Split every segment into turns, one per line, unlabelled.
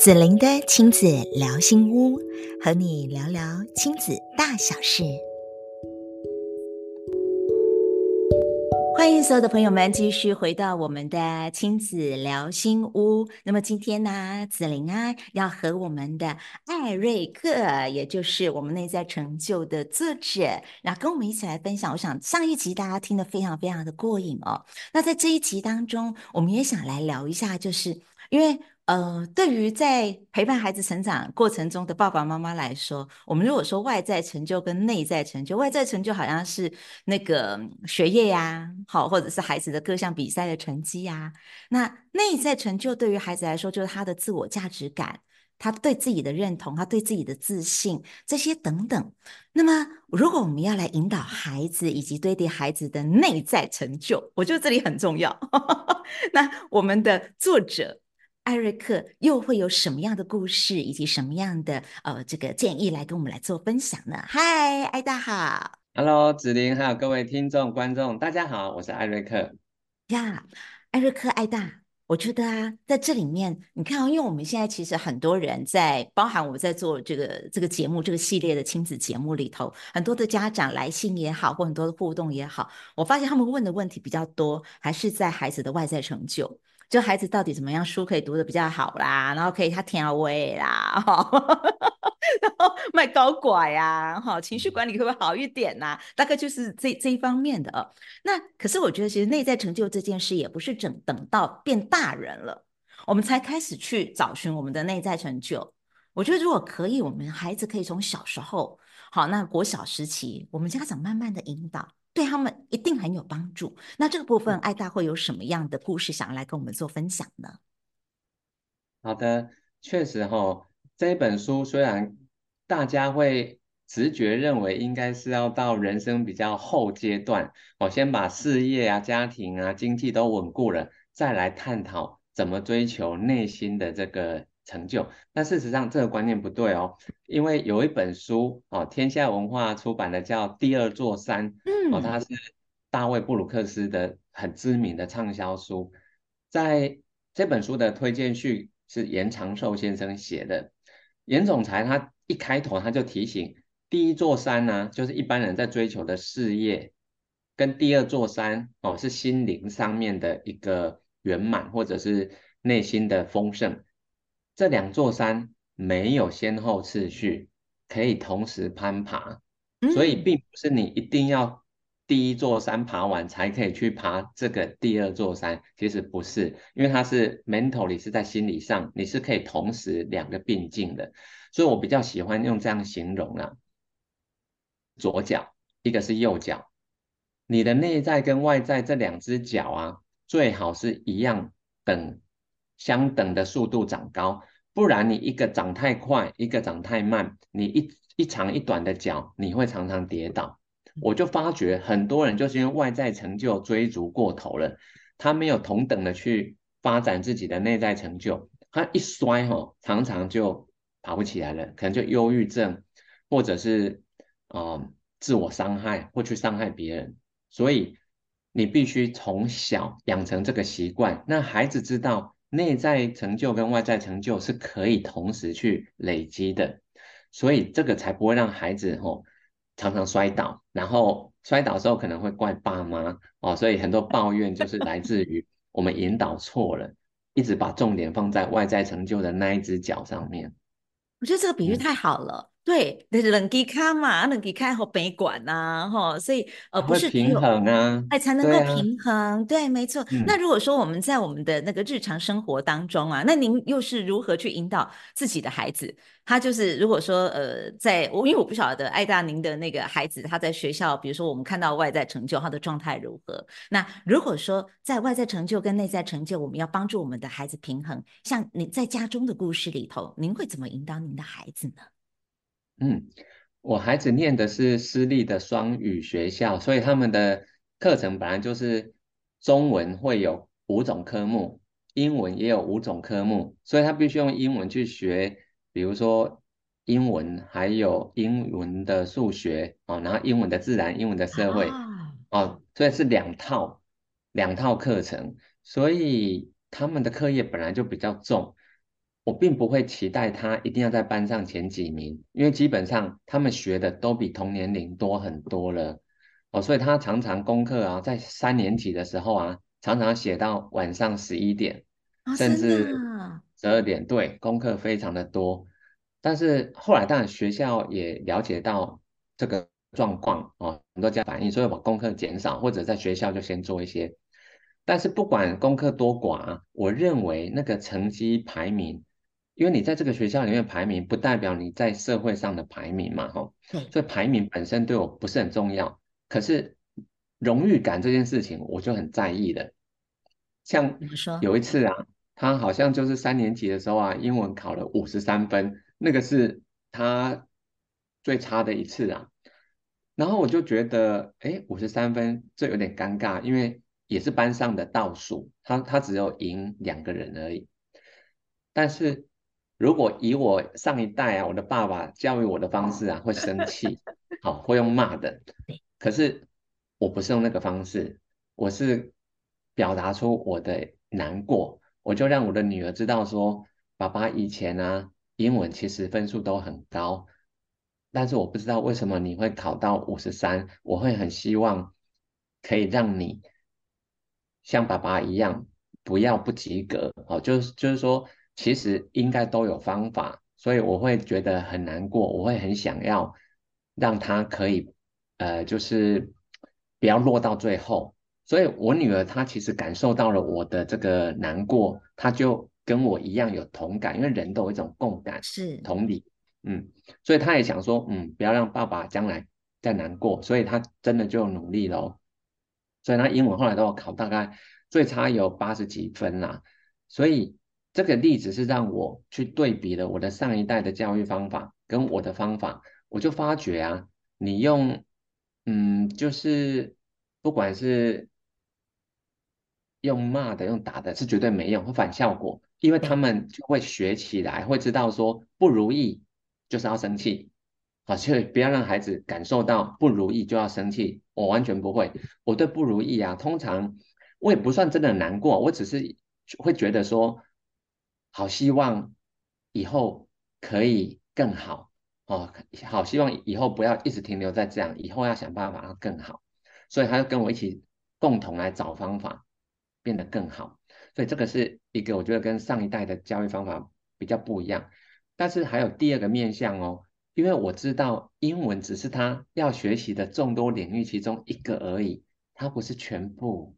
子玲的亲子聊心屋，和你聊聊亲子大小事。欢迎所有的朋友们继续回到我们的亲子聊心屋。那么今天呢，子玲啊要和我们的艾瑞克，也就是我们内在成就的作者，然后跟我们一起来分享。我想上一集大家听得非常非常的过瘾哦。那在这一集当中，我们也想来聊一下，就是因为。呃，对于在陪伴孩子成长过程中的爸爸妈妈来说，我们如果说外在成就跟内在成就，外在成就好像是那个学业呀，好，或者是孩子的各项比赛的成绩呀，那内在成就对于孩子来说，就是他的自我价值感，他对自己的认同，他对自己的自信这些等等。那么，如果我们要来引导孩子以及堆叠孩子的内在成就，我觉得这里很重要。那我们的作者。艾瑞克又会有什么样的故事，以及什么样的呃这个建议来跟我们来做分享呢？嗨，艾大好
，Hello，子玲，还有各位听众观众，大家好，我是艾瑞克。
呀，艾瑞克，艾大，我觉得啊，在这里面，你看啊，因为我们现在其实很多人在，包含我们在做这个这个节目这个系列的亲子节目里头，很多的家长来信也好，或很多的互动也好，我发现他们问的问题比较多，还是在孩子的外在成就。就孩子到底怎么样书可以读得比较好啦，然后可以他调味啦，哈，然后卖高拐呀，哈，情绪管理会不会好一点呐？大概就是这这一方面的哦。那可是我觉得，其实内在成就这件事，也不是整等到变大人了，我们才开始去找寻我们的内在成就。我觉得如果可以，我们孩子可以从小时候，好，那国小时期，我们家长慢慢的引导。对他们一定很有帮助。那这个部分，艾大会有什么样的故事想要来跟我们做分享呢？
好的，确实哈、哦，这本书虽然大家会直觉认为应该是要到人生比较后阶段，我先把事业啊、家庭啊、经济都稳固了，再来探讨怎么追求内心的这个。成就，但事实上这个观念不对哦，因为有一本书哦，天下文化出版的叫《第二座山》，嗯，哦，它是大卫布鲁克斯的很知名的畅销书，在这本书的推荐序是严长寿先生写的，严总裁他一开头他就提醒，第一座山呢，就是一般人在追求的事业，跟第二座山哦，是心灵上面的一个圆满或者是内心的丰盛。这两座山没有先后次序，可以同时攀爬，所以并不是你一定要第一座山爬完才可以去爬这个第二座山，其实不是，因为它是 mentally 是在心理上，你是可以同时两个并进的，所以我比较喜欢用这样形容啊，左脚一个是右脚，你的内在跟外在这两只脚啊，最好是一样等相等的速度长高。不然你一个长太快，一个长太慢，你一一长一短的脚，你会常常跌倒。我就发觉很多人就是因为外在成就追逐过头了，他没有同等的去发展自己的内在成就，他一摔哈，常常就爬不起来了，可能就忧郁症，或者是啊、呃、自我伤害或去伤害别人。所以你必须从小养成这个习惯，那孩子知道。内在成就跟外在成就是可以同时去累积的，所以这个才不会让孩子哦常常摔倒，然后摔倒的时候可能会怪爸妈哦，所以很多抱怨就是来自于我们引导错了，一直把重点放在外在成就的那一只脚上面。
我觉得这个比喻太好了。嗯对，那是能给看嘛，能给看好北管呐，哈，所以呃不是
平衡啊，
哎才能够平衡，对，啊、对，没错。嗯、那如果说我们在我们的那个日常生活当中啊，那您又是如何去引导自己的孩子？他就是如果说呃，在我因为我不晓得艾大您的那个孩子他在学校，比如说我们看到外在成就，他的状态如何？那如果说在外在成就跟内在成就，我们要帮助我们的孩子平衡，像你在家中的故事里头，您会怎么引导您的孩子呢？
嗯，我孩子念的是私立的双语学校，所以他们的课程本来就是中文会有五种科目，英文也有五种科目，所以他必须用英文去学，比如说英文，还有英文的数学哦，然后英文的自然，英文的社会哦，所以是两套两套课程，所以他们的课业本来就比较重。我并不会期待他一定要在班上前几名，因为基本上他们学的都比同年龄多很多了哦，所以他常常功课啊，在三年级的时候啊，常常写到晚上十一点，
哦、
甚至十二点，对，功课非常的多。但是后来当然学校也了解到这个状况哦，很多家长反映，所以把功课减少，或者在学校就先做一些。但是不管功课多寡，我认为那个成绩排名。因为你在这个学校里面排名，不代表你在社会上的排名嘛，吼，所以排名本身对我不是很重要。可是荣誉感这件事情，我就很在意的。像有一次啊，他好像就是三年级的时候啊，英文考了五十三分，那个是他最差的一次啊。然后我就觉得，哎，五十三分这有点尴尬，因为也是班上的倒数，他他只有赢两个人而已，但是。如果以我上一代啊，我的爸爸教育我的方式啊，会生气，好，会用骂的。可是我不是用那个方式，我是表达出我的难过，我就让我的女儿知道说，爸爸以前啊，英文其实分数都很高，但是我不知道为什么你会考到五十三，我会很希望可以让你像爸爸一样，不要不及格，好，就是就是说。其实应该都有方法，所以我会觉得很难过，我会很想要让他可以，呃，就是不要落到最后。所以我女儿她其实感受到了我的这个难过，她就跟我一样有同感，因为人都有一种共感，是同理，嗯，所以她也想说，嗯，不要让爸爸将来再难过，所以她真的就努力喽。所以她英文后来都有考大概最差有八十几分啦，所以。这个例子是让我去对比了我的上一代的教育方法跟我的方法，我就发觉啊，你用，嗯，就是不管是用骂的、用打的，是绝对没用，会反效果，因为他们就会学起来，会知道说不如意就是要生气，好，所以不要让孩子感受到不如意就要生气，我完全不会，我对不如意啊，通常我也不算真的难过，我只是会觉得说。好希望以后可以更好哦，好希望以后不要一直停留在这样，以后要想办法要更好，所以他就跟我一起共同来找方法变得更好，所以这个是一个我觉得跟上一代的教育方法比较不一样，但是还有第二个面向哦，因为我知道英文只是他要学习的众多领域其中一个而已，它不是全部。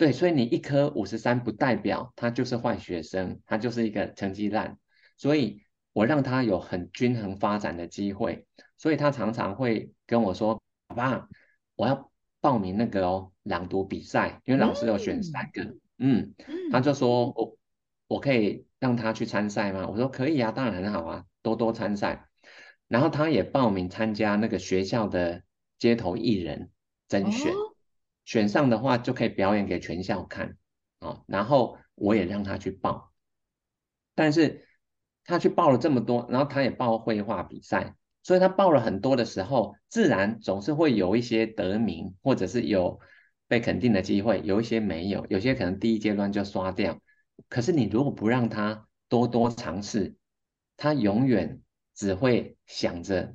对，所以你一科五十三不代表他就是坏学生，他就是一个成绩烂。所以我让他有很均衡发展的机会，所以他常常会跟我说：“爸爸，我要报名那个哦朗读比赛，因为老师有选三个。嗯”嗯，他就说：“我我可以让他去参赛吗？”我说：“可以啊，当然很好啊，多多参赛。”然后他也报名参加那个学校的街头艺人甄选。哦选上的话就可以表演给全校看啊，然后我也让他去报，但是他去报了这么多，然后他也报绘画比赛，所以他报了很多的时候，自然总是会有一些得名，或者是有被肯定的机会，有一些没有，有些可能第一阶段就刷掉。可是你如果不让他多多尝试，他永远只会想着，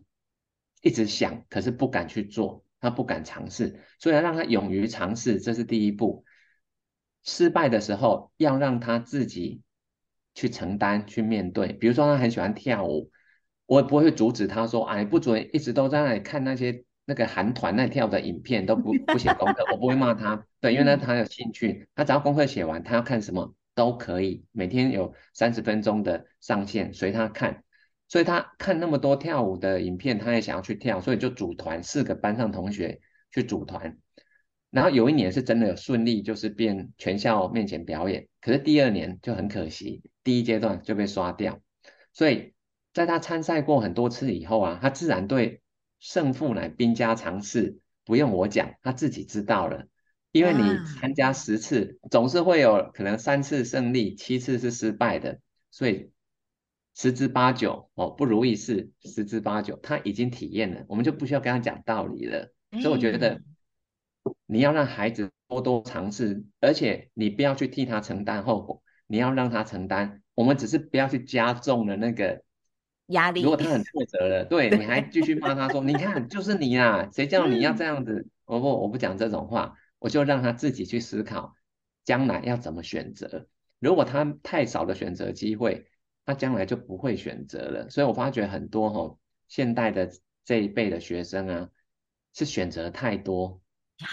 一直想，可是不敢去做。他不敢尝试，所以要让他勇于尝试，这是第一步。失败的时候，要让他自己去承担、去面对。比如说，他很喜欢跳舞，我也不会阻止他说：“哎，不准一直都在那里看那些那个韩团那跳的影片，都不 不写功课。”我不会骂他，对，因为呢，他有兴趣，他只要功课写完，他要看什么都可以。每天有三十分钟的上线，随他看。所以他看那么多跳舞的影片，他也想要去跳，所以就组团，四个班上同学去组团。然后有一年是真的有顺利，就是变全校面前表演。可是第二年就很可惜，第一阶段就被刷掉。所以在他参赛过很多次以后啊，他自然对胜负乃兵家常事，不用我讲，他自己知道了。因为你参加十次，总是会有可能三次胜利，七次是失败的，所以。十之八九哦，不如意事十之八九，他已经体验了，我们就不需要跟他讲道理了。所以我觉得你要让孩子多多尝试，而且你不要去替他承担后果，你要让他承担我们只是不要去加重了那个
压力。
如果他很挫折了，对，你还继续骂他说：“你看，就是你啊，谁叫你要这样子？”我不，我不讲这种话，我就让他自己去思考将来要怎么选择。如果他太少的选择机会，他将来就不会选择了。所以我发觉很多吼、哦、现代的这一辈的学生啊，是选择太多，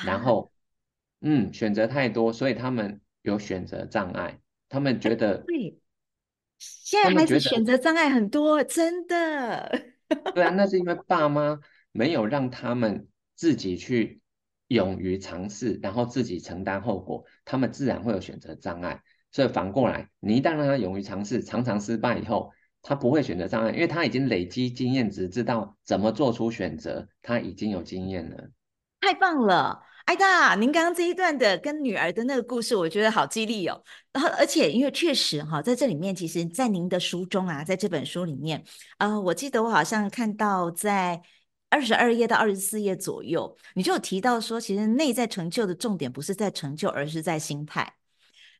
然后 嗯，选择太多，所以他们有选择障碍。他们觉得，
对，现在孩子选择障碍很多，真的。
对啊，那是因为 爸妈没有让他们自己去勇于尝试，然后自己承担后果，他们自然会有选择障碍。所以反过来，你一旦让他勇于尝试，常常失败以后，他不会选择障碍，因为他已经累积经验值，知道怎么做出选择，他已经有经验了。
太棒了！爱大，您刚刚这一段的跟女儿的那个故事，我觉得好激励哦。然后，而且因为确实哈，在这里面，其实，在您的书中啊，在这本书里面，呃，我记得我好像看到在二十二页到二十四页左右，你就有提到说，其实内在成就的重点不是在成就，而是在心态。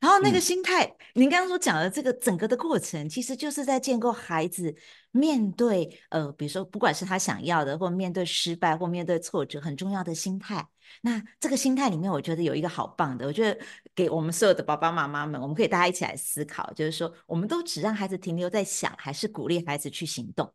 然后那个心态，嗯、您刚刚所讲的这个整个的过程，其实就是在建构孩子面对呃，比如说不管是他想要的，或面对失败，或面对挫折，很重要的心态。那这个心态里面，我觉得有一个好棒的，我觉得给我们所有的爸爸妈妈们，我们可以大家一起来思考，就是说，我们都只让孩子停留在想，还是鼓励孩子去行动？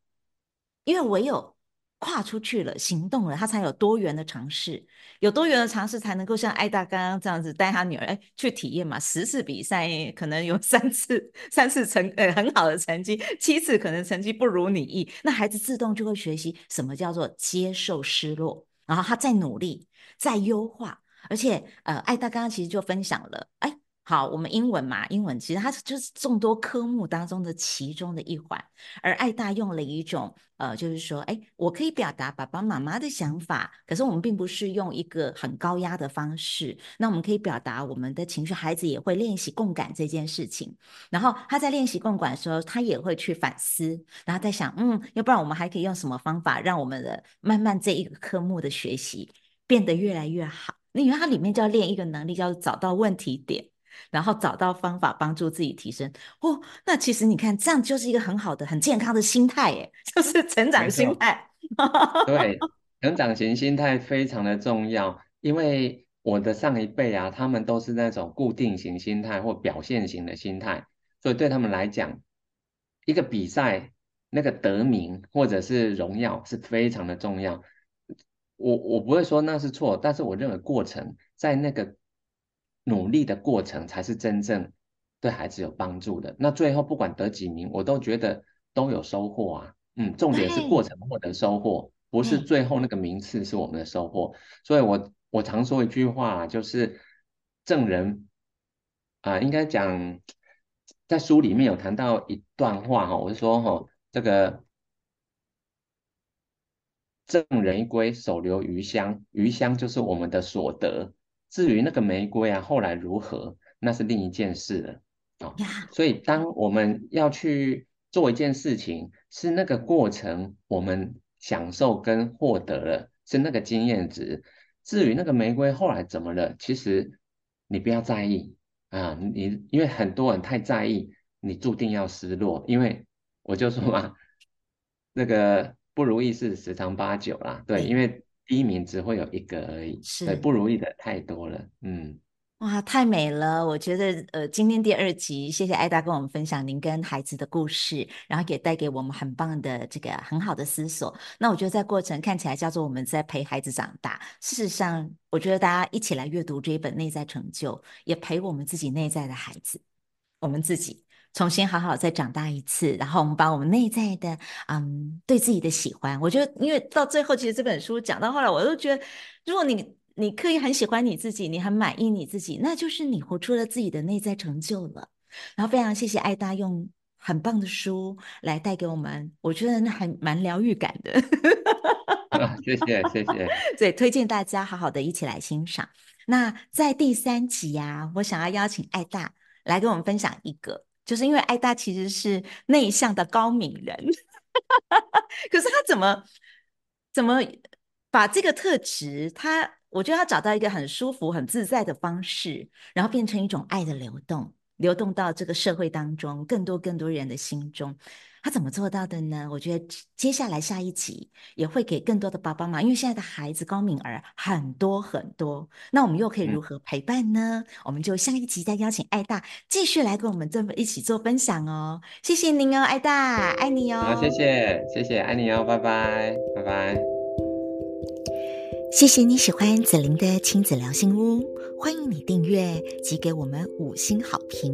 因为唯有。跨出去了，行动了，他才有多元的尝试，有多元的尝试才能够像爱大刚刚这样子带他女儿哎去体验嘛。十次比赛可能有 三次三次成呃很好的成绩，七次可能成绩不如你意，那孩子自动就会学习什么叫做接受失落，然后他再努力再优化，而且呃爱大刚刚其实就分享了哎。好，我们英文嘛，英文其实它就是众多科目当中的其中的一环，而爱大用了一种呃，就是说，哎，我可以表达爸爸妈妈的想法，可是我们并不是用一个很高压的方式，那我们可以表达我们的情绪，孩子也会练习共感这件事情，然后他在练习共感的时候，他也会去反思，然后在想，嗯，要不然我们还可以用什么方法，让我们的慢慢这一个科目的学习变得越来越好？那因为它里面就要练一个能力，叫找到问题点。然后找到方法帮助自己提升哦，那其实你看，这样就是一个很好的、很健康的心态，耶，就是成长心态。
对，成长型心态非常的重要，因为我的上一辈啊，他们都是那种固定型心态或表现型的心态，所以对他们来讲，一个比赛那个得名或者是荣耀是非常的重要。我我不会说那是错，但是我认为过程在那个。努力的过程才是真正对孩子有帮助的。那最后不管得几名，我都觉得都有收获啊。嗯，重点是过程获得收获，不是最后那个名次是我们的收获。所以我我常说一句话，就是证人啊、呃，应该讲在书里面有谈到一段话哈，我是说哈，这个赠人一归，手留余香，余香就是我们的所得。至于那个玫瑰啊，后来如何，那是另一件事了啊。哦所以，当我们要去做一件事情，是那个过程，我们享受跟获得了，是那个经验值。至于那个玫瑰后来怎么了，其实你不要在意啊。你因为很多人太在意，你注定要失落。因为我就说嘛，那个不如意事十常八九啦。对，因为。第一名只会有一个而已，是对，不如意的太多了，嗯，
哇，太美了！我觉得，呃，今天第二集，谢谢艾达跟我们分享您跟孩子的故事，然后也带给我们很棒的这个很好的思索。那我觉得在过程看起来叫做我们在陪孩子长大，事实上，我觉得大家一起来阅读这一本《内在成就》，也陪我们自己内在的孩子，我们自己。重新好好再长大一次，然后我们把我们内在的，嗯，对自己的喜欢，我觉得，因为到最后，其实这本书讲到后来，我都觉得，如果你你可以很喜欢你自己，你很满意你自己，那就是你活出了自己的内在成就了。然后非常谢谢艾大用很棒的书来带给我们，我觉得那还蛮疗愈感的。
啊，谢谢谢谢，
所以推荐大家好好的一起来欣赏。那在第三集呀、啊，我想要邀请艾大来跟我们分享一个。就是因为艾达其实是内向的高敏人，可是他怎么怎么把这个特质，他我觉得他找到一个很舒服、很自在的方式，然后变成一种爱的流动。流动到这个社会当中，更多更多人的心中。他怎么做到的呢？我觉得接下来下一集也会给更多的爸爸妈妈，因为现在的孩子高敏儿很多很多，那我们又可以如何陪伴呢？嗯、我们就下一集再邀请艾大继续来跟我们这么一起做分享哦。谢谢您哦，艾大，爱你哦。
好，谢谢，谢谢，爱你哦，拜拜，拜拜。
谢谢你喜欢子玲的亲子聊心屋，欢迎你订阅及给我们五星好评。